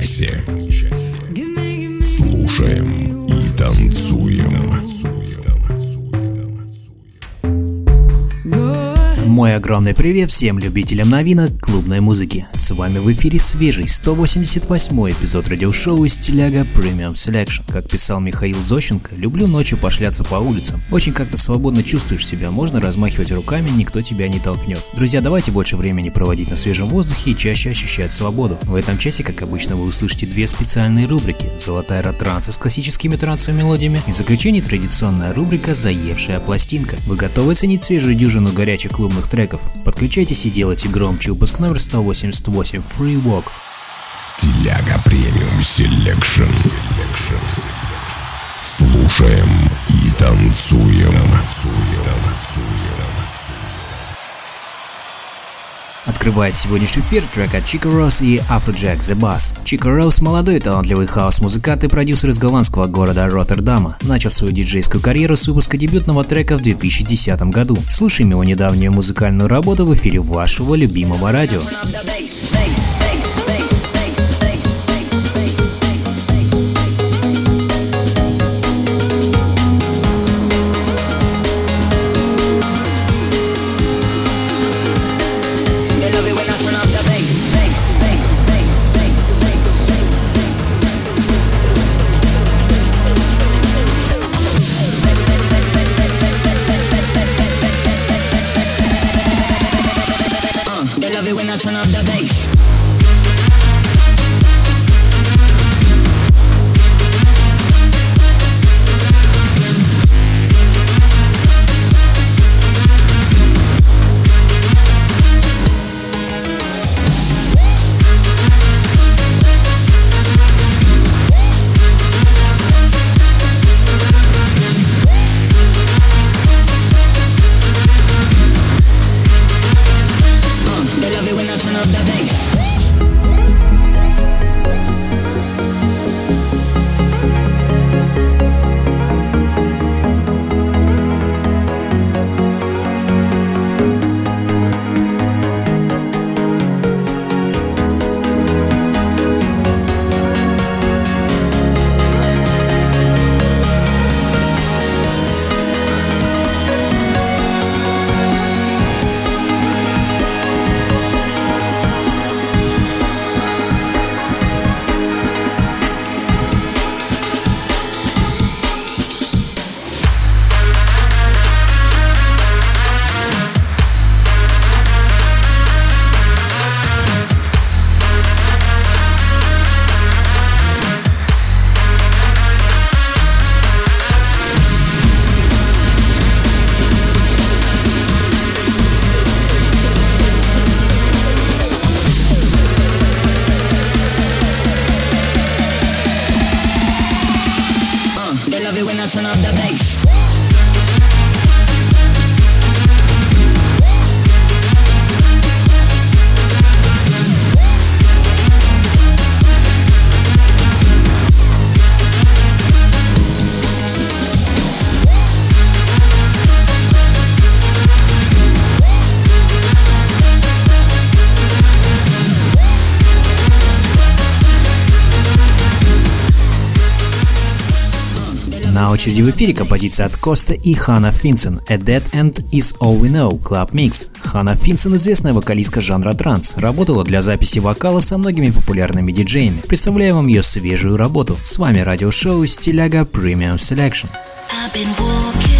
Этом часе. Огромный привет всем любителям новинок клубной музыки. С вами в эфире свежий 188 эпизод радиошоу «Стиляга Premium Selection». Как писал Михаил Зощенко, люблю ночью пошляться по улицам. Очень как-то свободно чувствуешь себя, можно размахивать руками, никто тебя не толкнет. Друзья, давайте больше времени проводить на свежем воздухе и чаще ощущать свободу. В этом часе, как обычно, вы услышите две специальные рубрики. Золотая ротранса с классическими трансовыми мелодиями и в заключение традиционная рубрика «Заевшая пластинка». Вы готовы оценить свежую дюжину горячих клубных треков? Подключайтесь и делайте громче выпуск номер 188 Free Walk. Стиляга Premium Selection. Слушаем и танцуем. Открывает сегодняшний эфир трек от Chico Rose и Afrojack The Bass. Chico Rose – молодой талантливый хаус-музыкант и продюсер из голландского города Роттердама. Начал свою диджейскую карьеру с выпуска дебютного трека в 2010 году. Слушаем его недавнюю музыкальную работу в эфире вашего любимого радио. They очереди в эфире композиция от Коста и Хана Финсон «A Dead End is All We Know» Club Mix. Хана Финсон – известная вокалистка жанра транс, работала для записи вокала со многими популярными диджеями. Представляю вам ее свежую работу. С вами радиошоу «Стиляга Premium Selection». I've been walking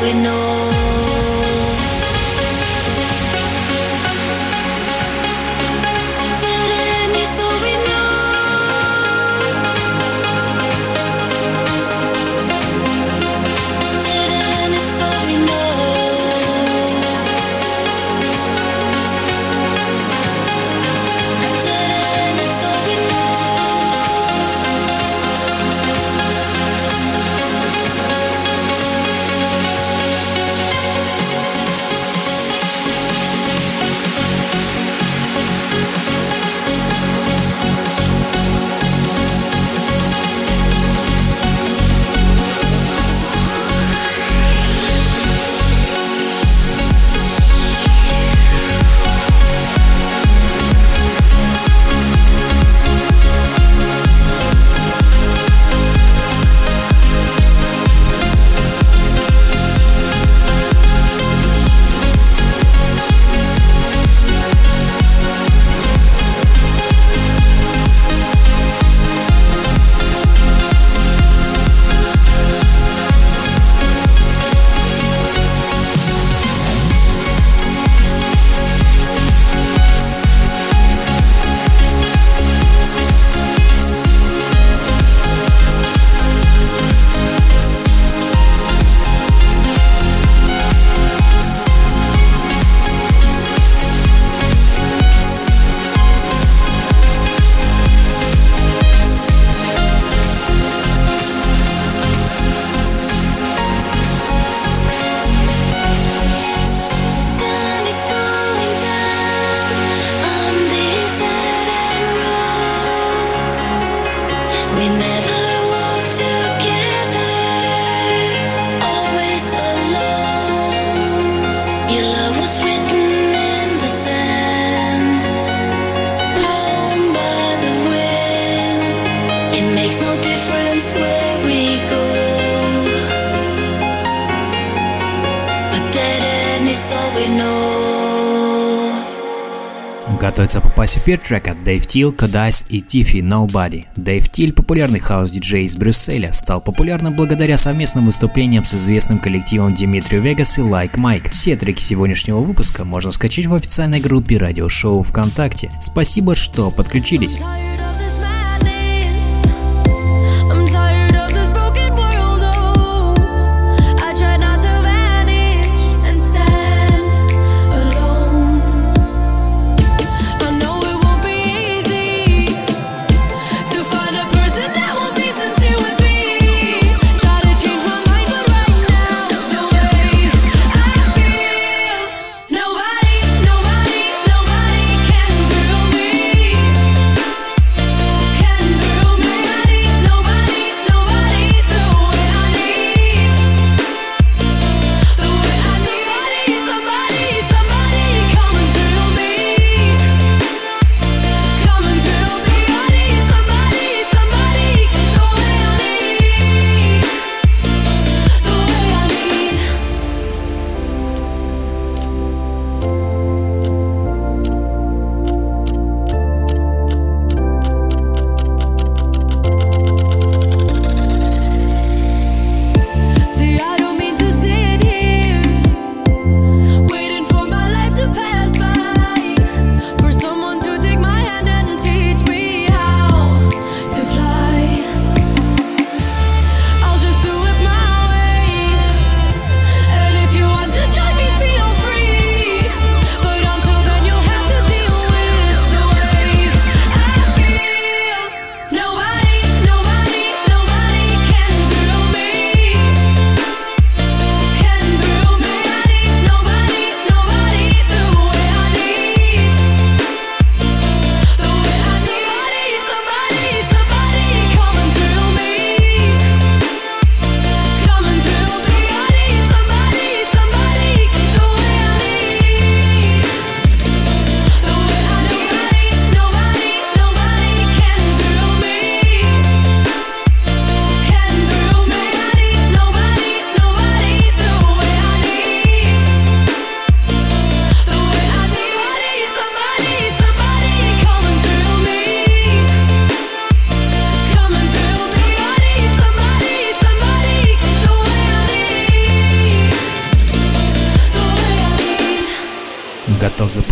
we know. Готовится попасть в эфир трек от Dave Till, Кодайс и Тифи Nobody. Dave Till, популярный хаус-диджей из Брюсселя, стал популярным благодаря совместным выступлениям с известным коллективом Dimitri Vegas и Like Mike. Все треки сегодняшнего выпуска можно скачать в официальной группе радиошоу ВКонтакте. Спасибо, что подключились.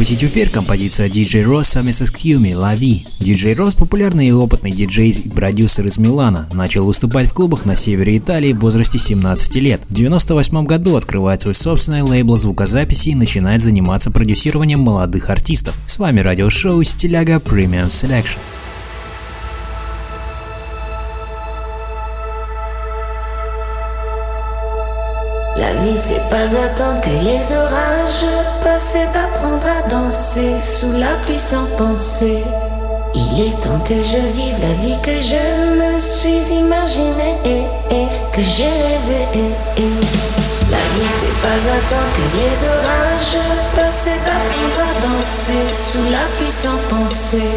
Запустить в эфир композиция DJ Ross совместно с Qumi Лави. DJ Ross популярный и опытный диджей и продюсер из Милана. Начал выступать в клубах на севере Италии в возрасте 17 лет. В 98 году открывает свой собственный лейбл звукозаписи и начинает заниматься продюсированием молодых артистов. С вами радиошоу Стиляга Premium Selection. La vie, c'est pas attendre que les orages passent, c'est apprendre à danser sous la pluie sans penser. Il est temps que je vive la vie que je me suis imaginée et, que j'ai rêvé. et, et. La vie, c'est pas attendre que les orages passent, c'est apprendre à danser sous la pluie sans penser.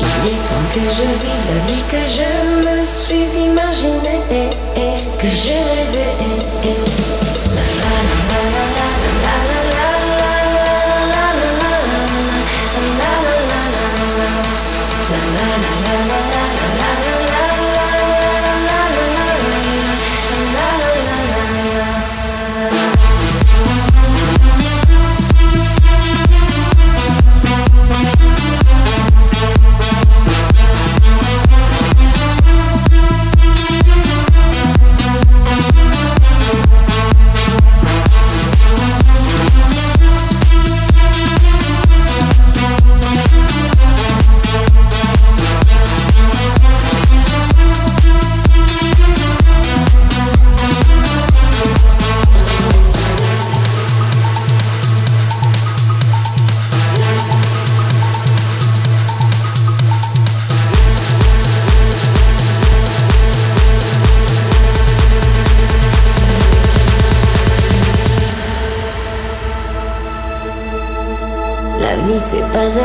Il est temps que je vive la vie que je me suis imaginée et, que j'ai rêvé.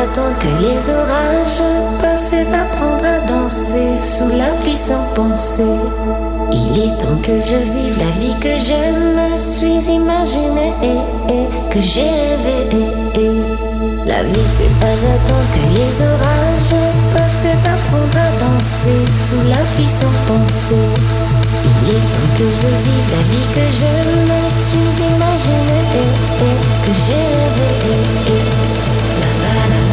Attendre que les orages passent, apprendre à danser sous la pluie sans penser. Il est temps que je vive la vie que je me suis imaginée et, et que j'ai rêvé. et, et. La vie c'est pas attendre que les orages passent, apprendre à danser sous la pluie sans penser. Il est temps que je vive la vie que je me suis imaginée et, et que j'ai rêvé. La la la la la la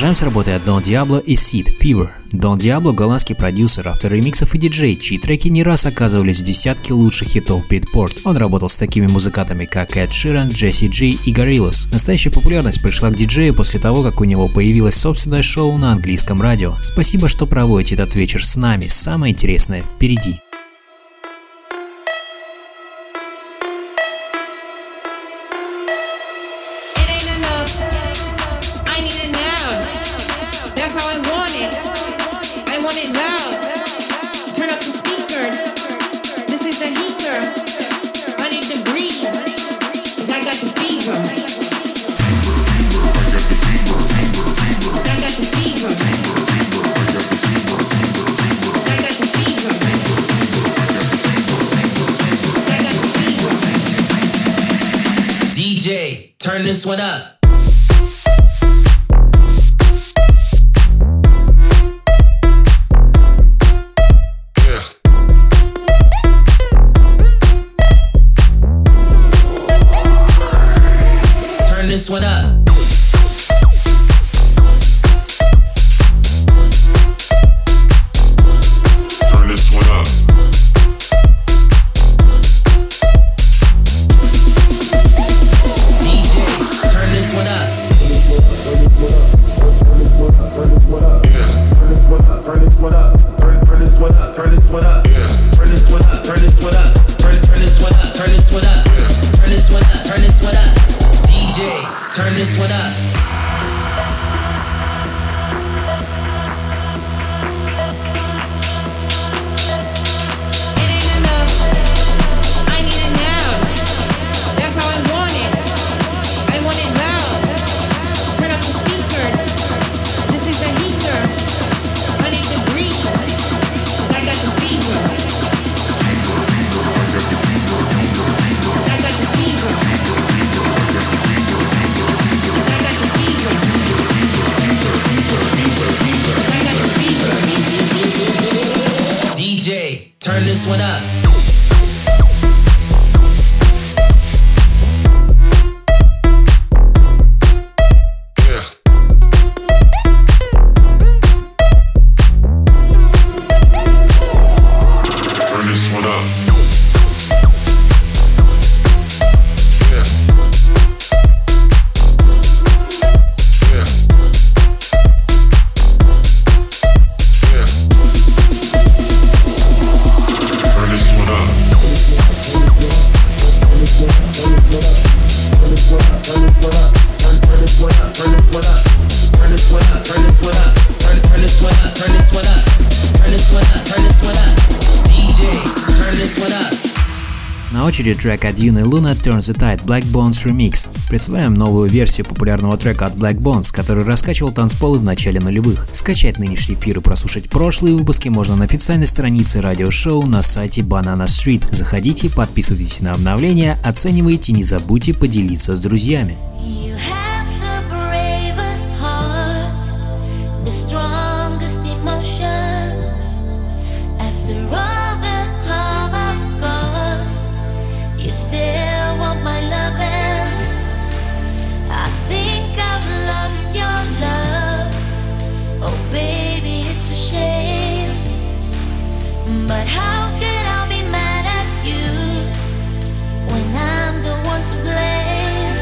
Продолжаем с работой от Don Diablo и Sid Fever. Don Diablo – голландский продюсер, автор ремиксов и диджей, чьи треки не раз оказывались в десятке лучших хитов Beatport. Он работал с такими музыкантами, как Эд Ширан, Джесси Джи и Gorillaz. Настоящая популярность пришла к диджею после того, как у него появилось собственное шоу на английском радио. Спасибо, что проводите этот вечер с нами. Самое интересное впереди. 고맙습니 다. Очереди трек от Дюны Луна Turn the Tide Black Bones Remix. Представляем новую версию популярного трека от Black Bones, который раскачивал танцполы в начале нулевых. Скачать нынешний эфир и прослушать прошлые выпуски можно на официальной странице радиошоу на сайте Banana Street. Заходите, подписывайтесь на обновления, оценивайте, не забудьте поделиться с друзьями. You I still want my love and I think I've lost your love. Oh baby, it's a shame. But how can I be mad at you when I'm the one to blame?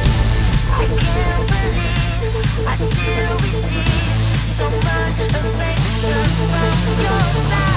I can't believe I still receive so much affection from your side.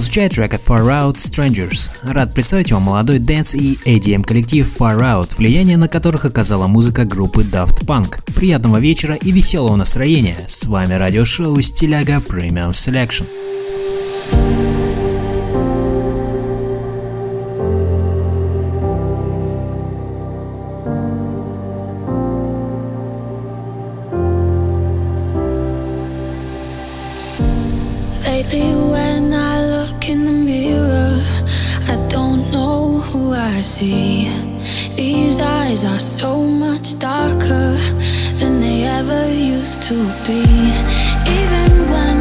Прозвучать трек от Far Out Strangers. Рад представить вам молодой dance и EDM коллектив Far Out, влияние на которых оказала музыка группы Daft Punk. Приятного вечера и веселого настроения. С вами радиошоу Стиляга Premium Selection. Lately, when I in the mirror, I don't know who I see. These eyes are so much darker than they ever used to be. Even when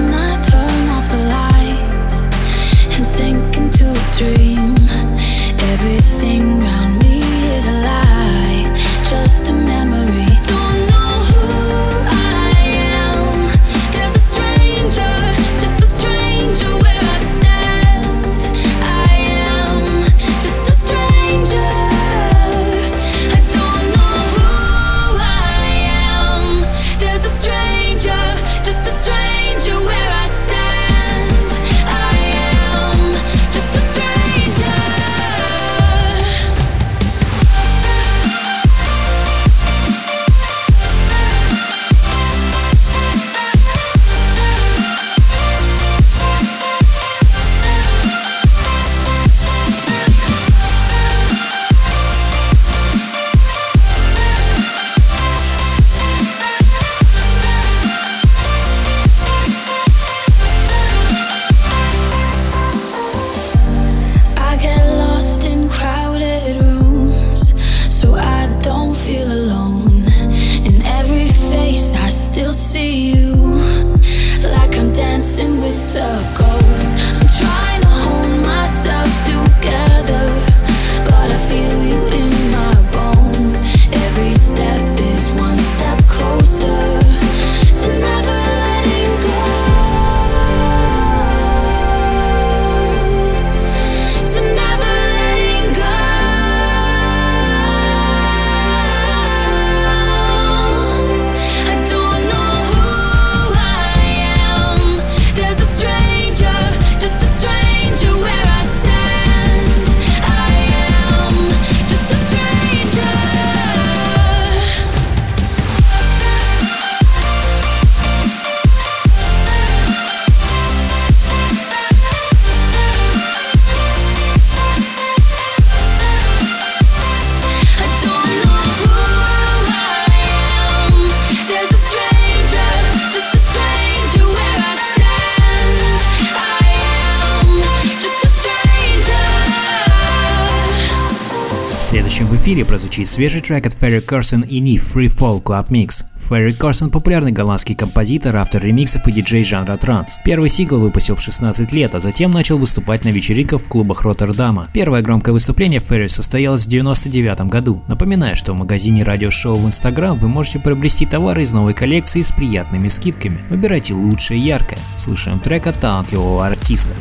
прозвучит свежий трек от Ферри Корсон и Ниф Free Fall Club Mix. Ферри Корсон – популярный голландский композитор, автор ремиксов и диджей жанра транс. Первый сингл выпустил в 16 лет, а затем начал выступать на вечеринках в клубах Роттердама. Первое громкое выступление Ферри состоялось в 99 году. Напоминаю, что в магазине радиошоу в Instagram вы можете приобрести товары из новой коллекции с приятными скидками. Выбирайте лучшее яркое. Слушаем трек от талантливого артиста.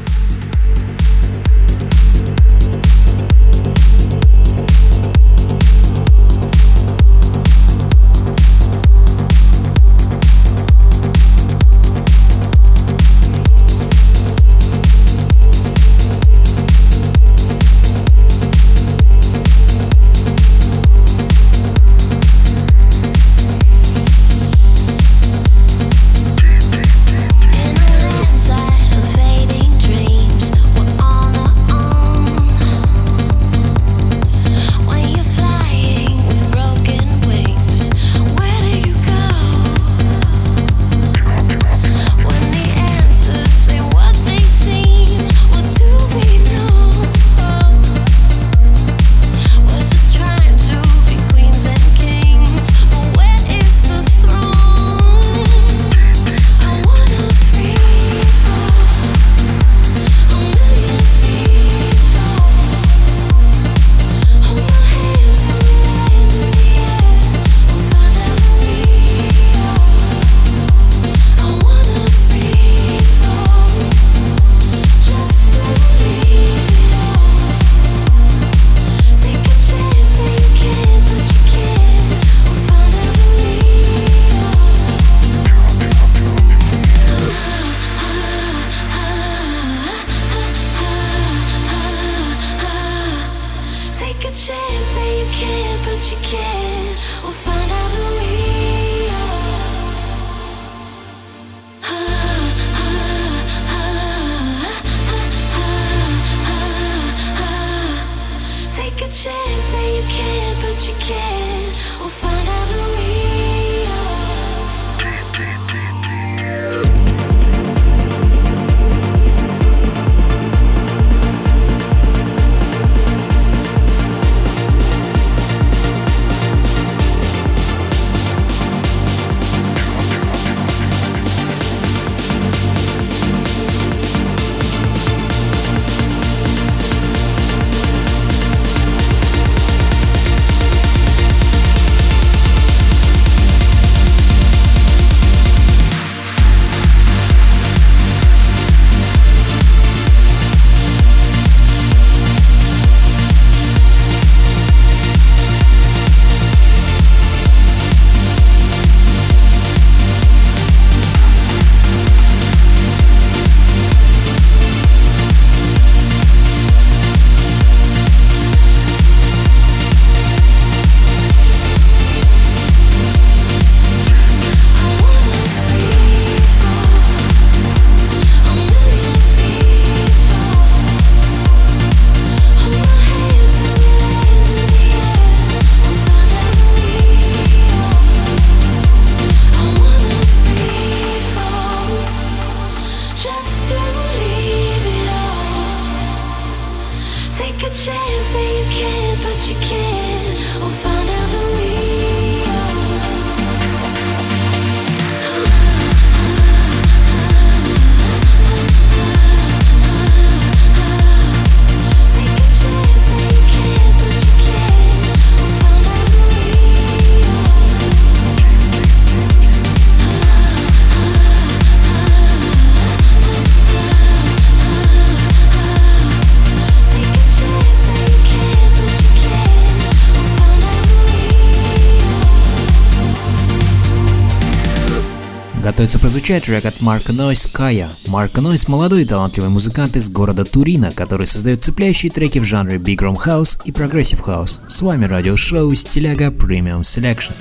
прозвучит трек от Марка Нойс Кая. Марка Нойс – молодой и талантливый музыкант из города Турина, который создает цепляющие треки в жанре Big Room House и Progressive House. С вами радиошоу «Стиляга Premium Selection».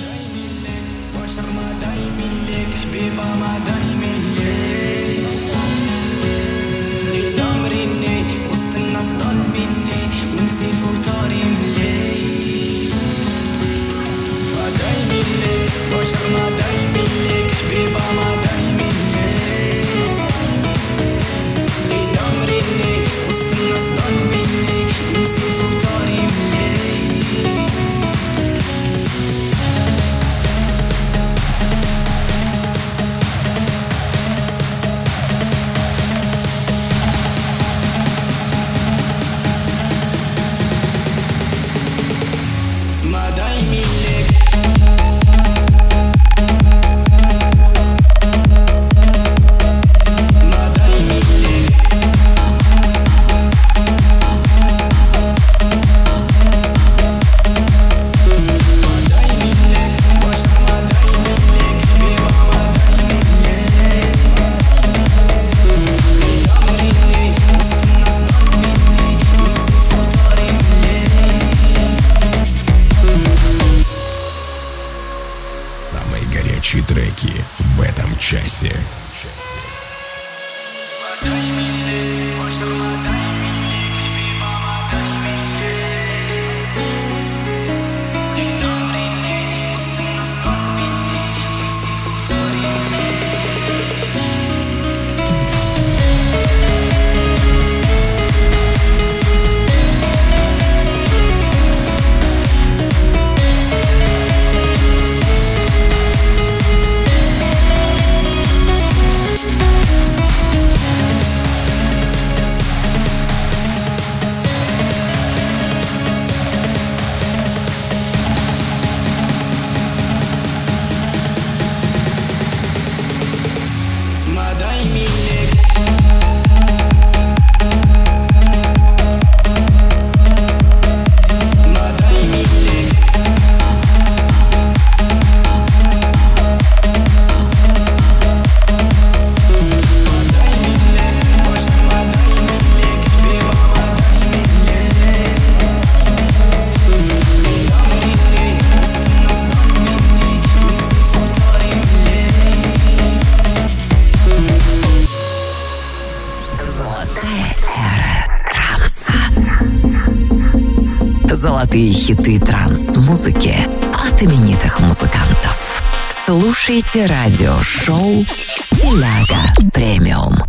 Золотые хиты транс-музыки от именитых музыкантов. Слушайте радиошоу «Стиляга Премиум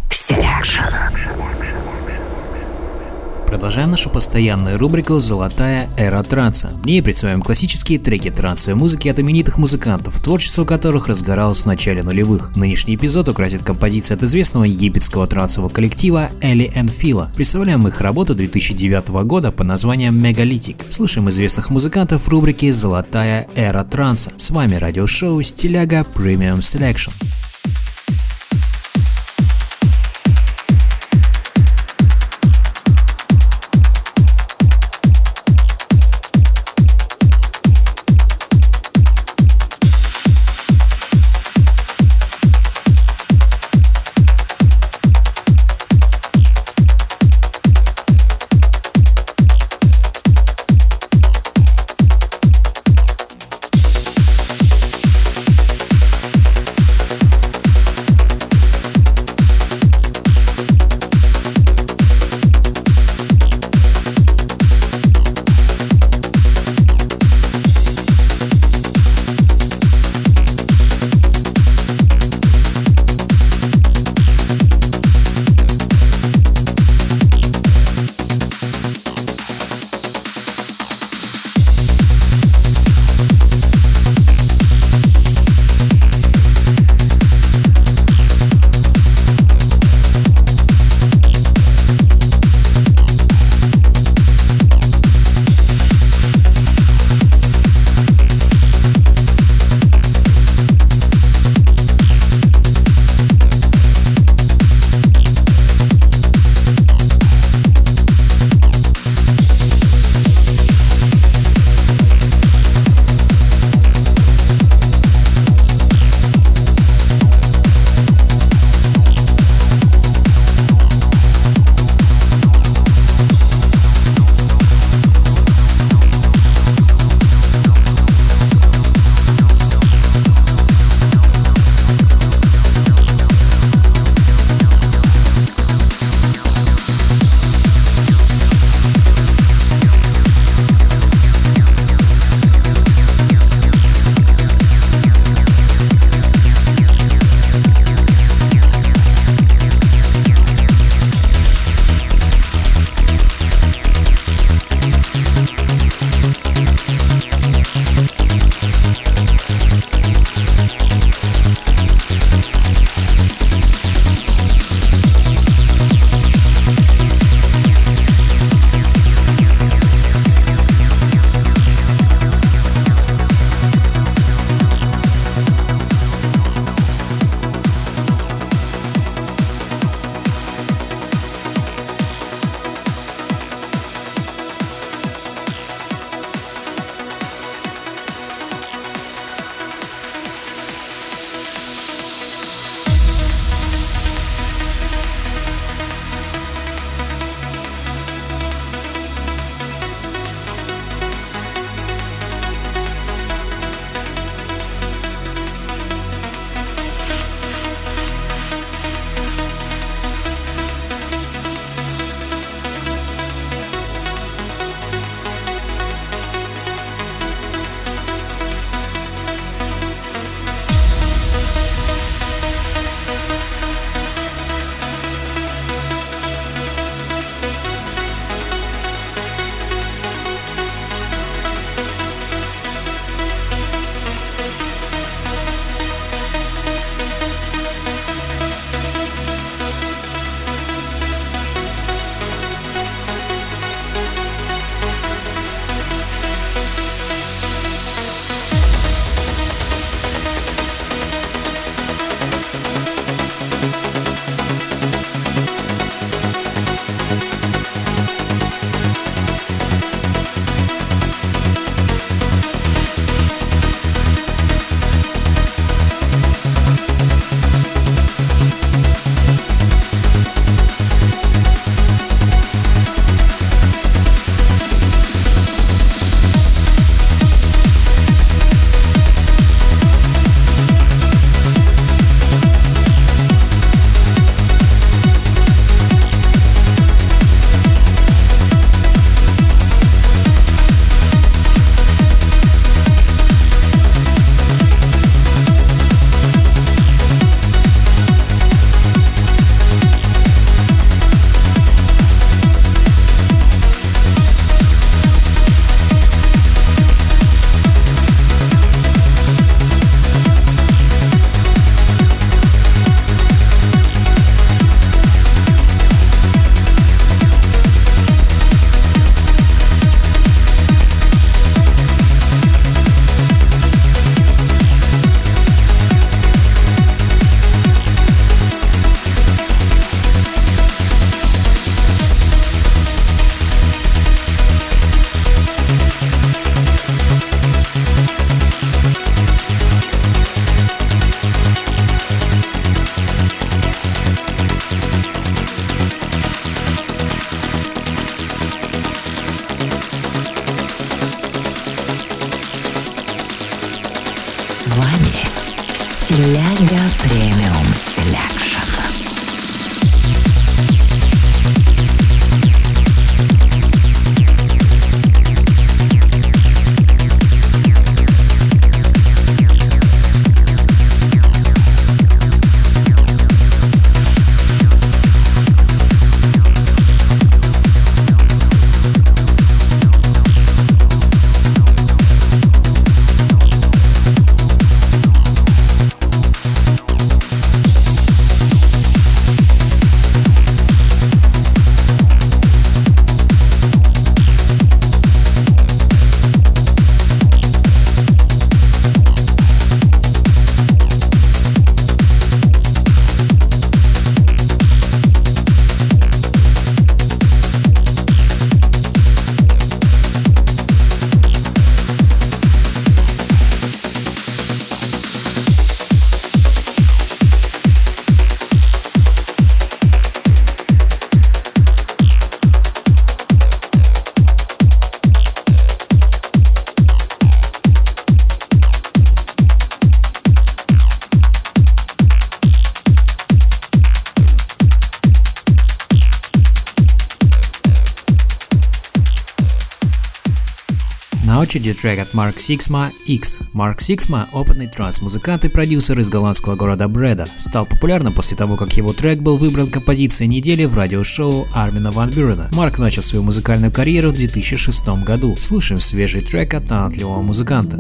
Продолжаем нашу постоянную рубрику «Золотая эра транса». В ней представляем классические треки трансовой музыки от именитых музыкантов, творчество которых разгоралось в начале нулевых. Нынешний эпизод украсит композиция от известного египетского трансового коллектива Элли Фила. Представляем их работу 2009 года под названием «Мегалитик». Слушаем известных музыкантов в рубрике «Золотая эра транса». С вами радиошоу «Стиляга Premium Selection». Очереди трек от Mark Sixma X. Марк Сиксма – опытный транс-музыкант и продюсер из голландского города Бреда. Стал популярным после того, как его трек был выбран композицией недели в радиошоу Армина Ван Бюрена. Марк начал свою музыкальную карьеру в 2006 году. Слушаем свежий трек от талантливого музыканта.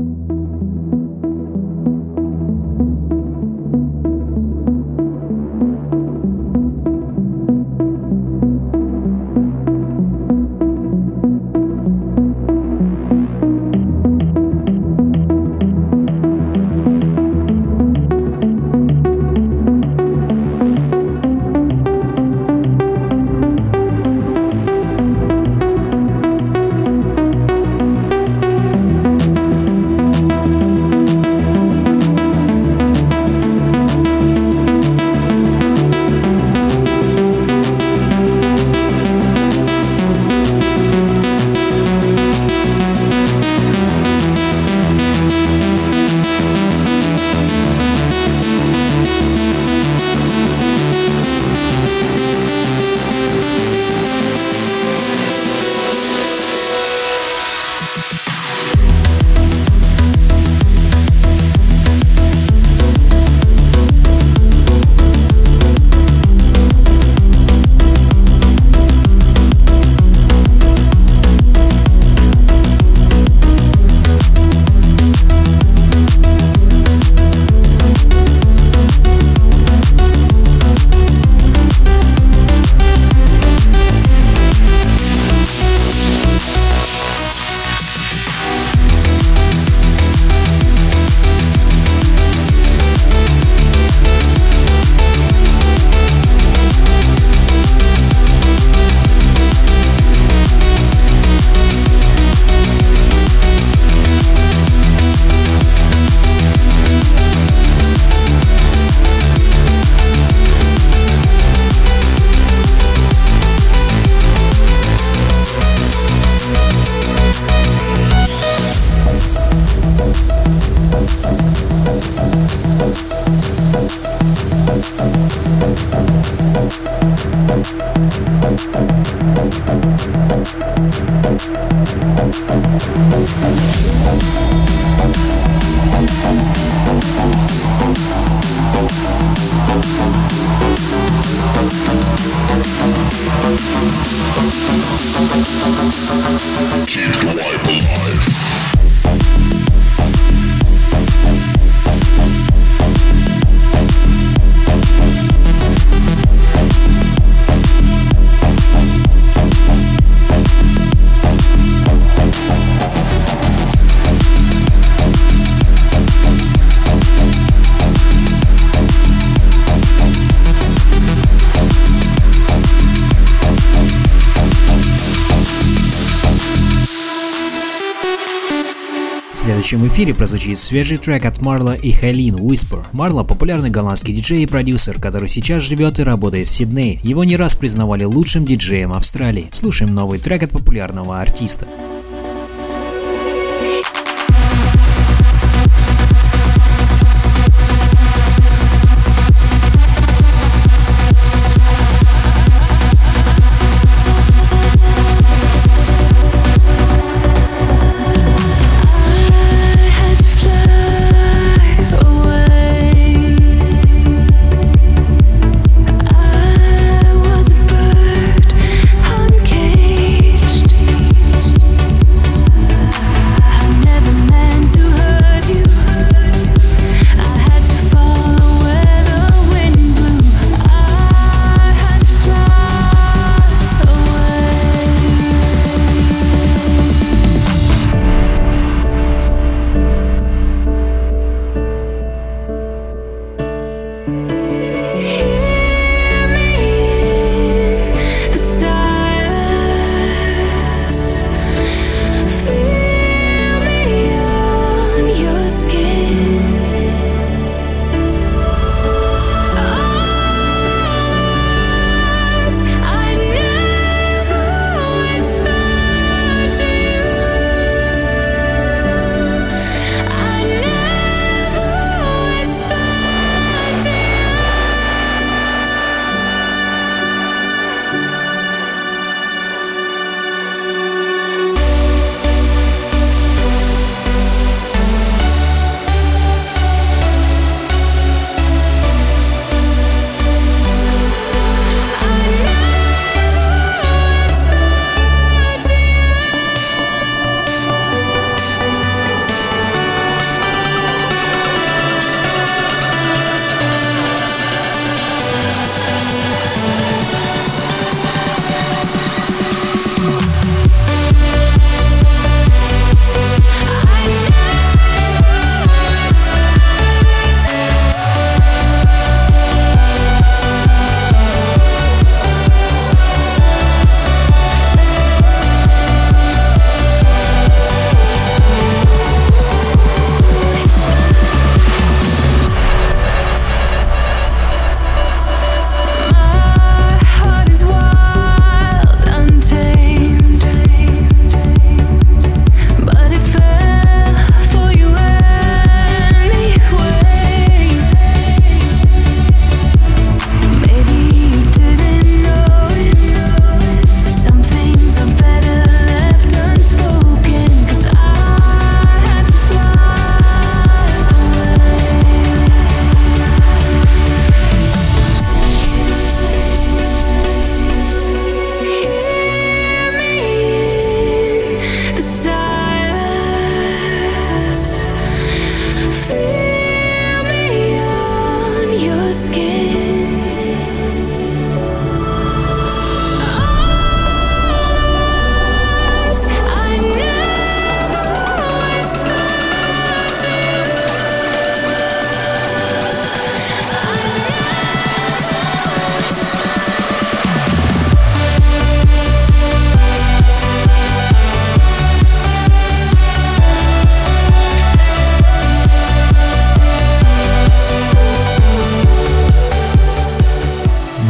Следующем эфире прозвучит свежий трек от Марла и Хайлин Whisper. Марла – популярный голландский диджей и продюсер, который сейчас живет и работает в Сиднее. Его не раз признавали лучшим диджеем Австралии. Слушаем новый трек от популярного артиста.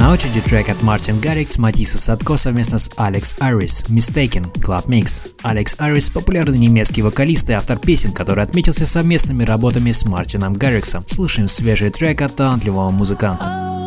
На очереди трек от Мартин Гаррикс, Матиса Садко совместно с Алекс Арис «Mistaken» Club Mix. Алекс Арис – популярный немецкий вокалист и автор песен, который отметился совместными работами с Мартином Гарриксом. Слышим свежий трек от талантливого музыканта.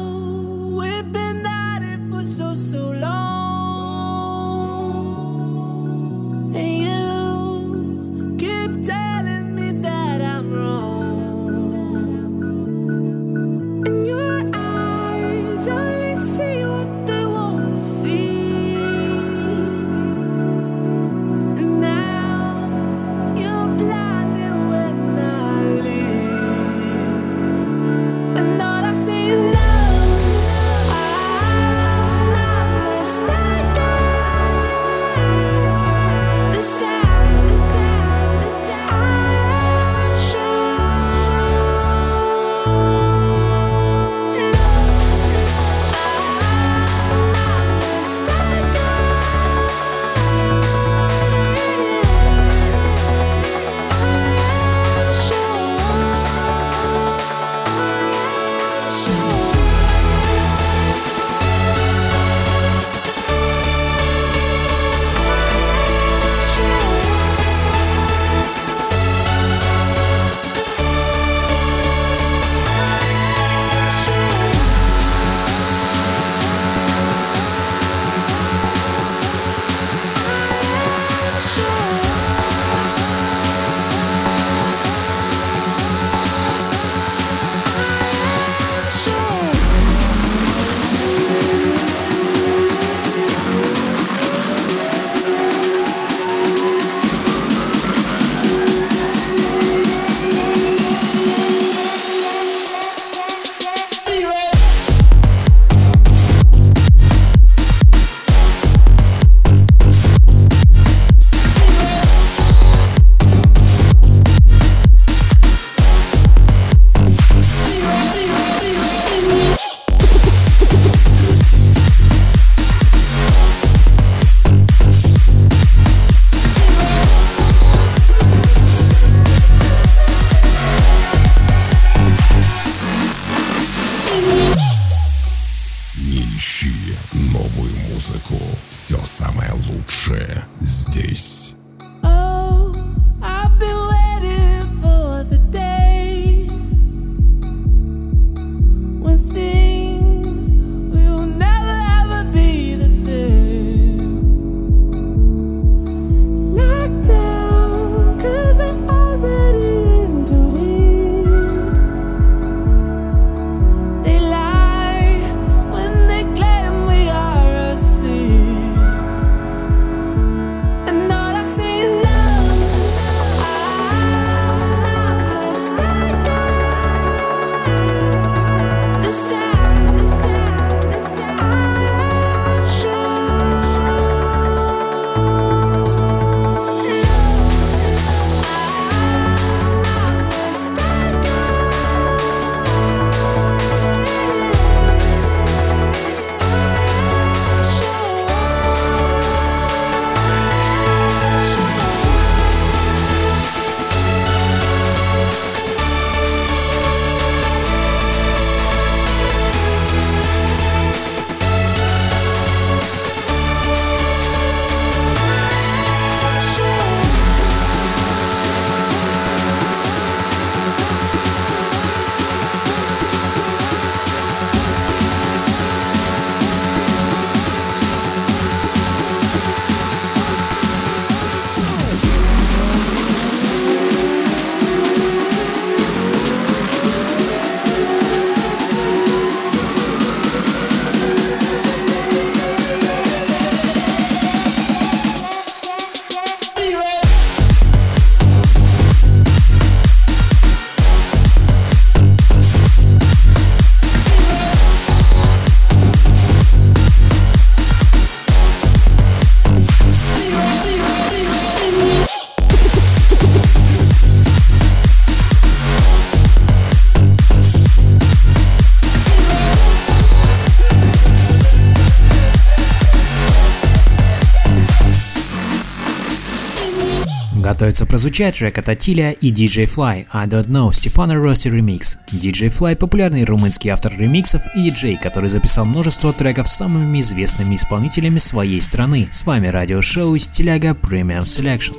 Прозвучает трек от Атиля и DJ Fly а I Don't Know Стефана Росси Remix. DJ Fly – популярный румынский автор ремиксов и диджей, который записал множество треков с самыми известными исполнителями своей страны. С вами радиошоу из Теляга Premium Selection.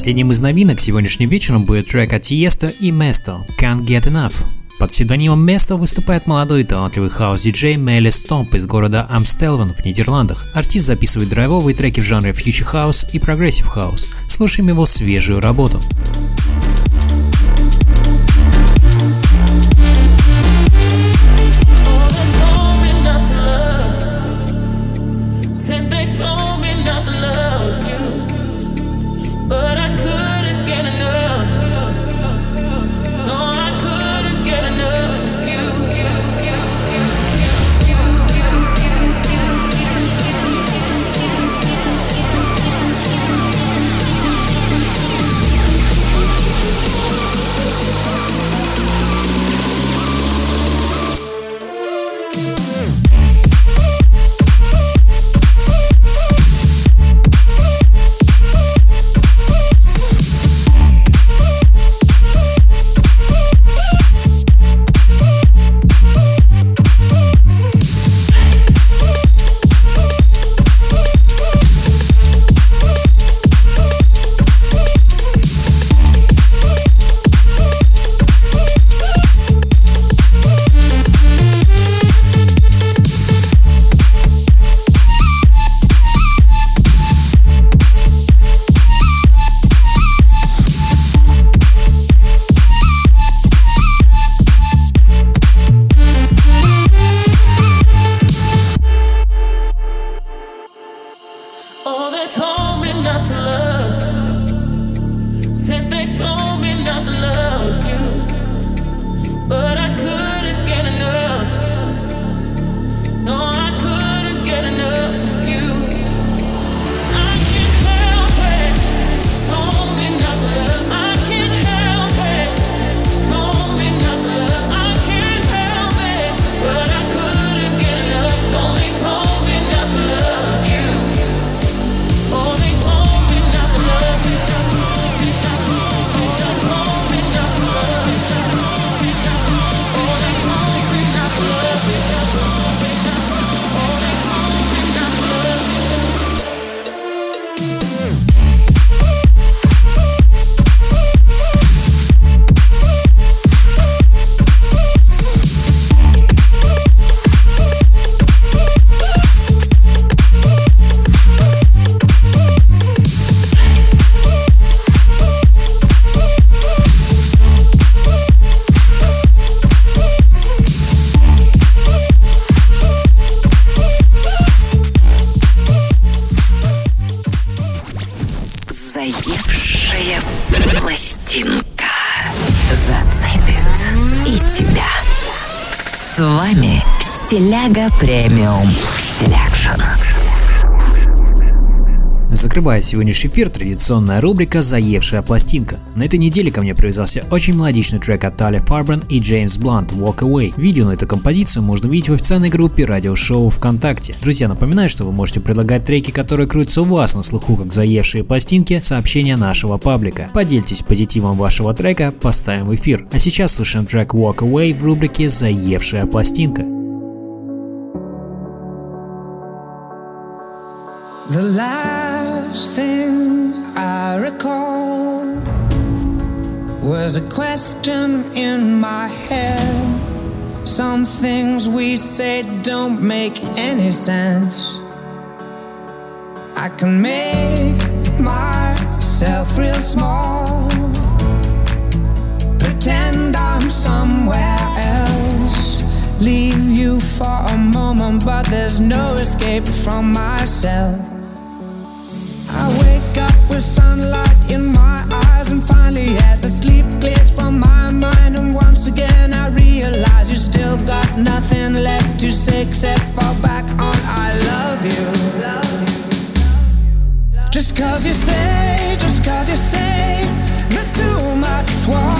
Последним из новинок сегодняшним вечером будет трек от Tiesto и Mesto «Can't Get Enough». Под псевдонимом Mesto выступает молодой и талантливый хаус-диджей Мелли Стомп из города Амстелвен в Нидерландах. Артист записывает драйвовые треки в жанре future house и progressive house. Слушаем его свежую работу. to love. Закрывая сегодняшний эфир, традиционная рубрика «Заевшая пластинка». На этой неделе ко мне привязался очень мелодичный трек от Тали Фарбен и Джеймс Блант «Walk Away». Видео на эту композицию можно видеть в официальной группе радиошоу ВКонтакте. Друзья, напоминаю, что вы можете предлагать треки, которые крутятся у вас на слуху как заевшие пластинки, сообщения нашего паблика. Поделитесь позитивом вашего трека, поставим в эфир. А сейчас слушаем трек «Walk Away» в рубрике «Заевшая пластинка». The last thing I recall was a question in my head. Some things we say don't make any sense. I can make myself real small, pretend I'm somewhere else. Leave you for a moment, but there's no escape from myself. Just cause you still got nothing left to say, just cause you say, there's too much water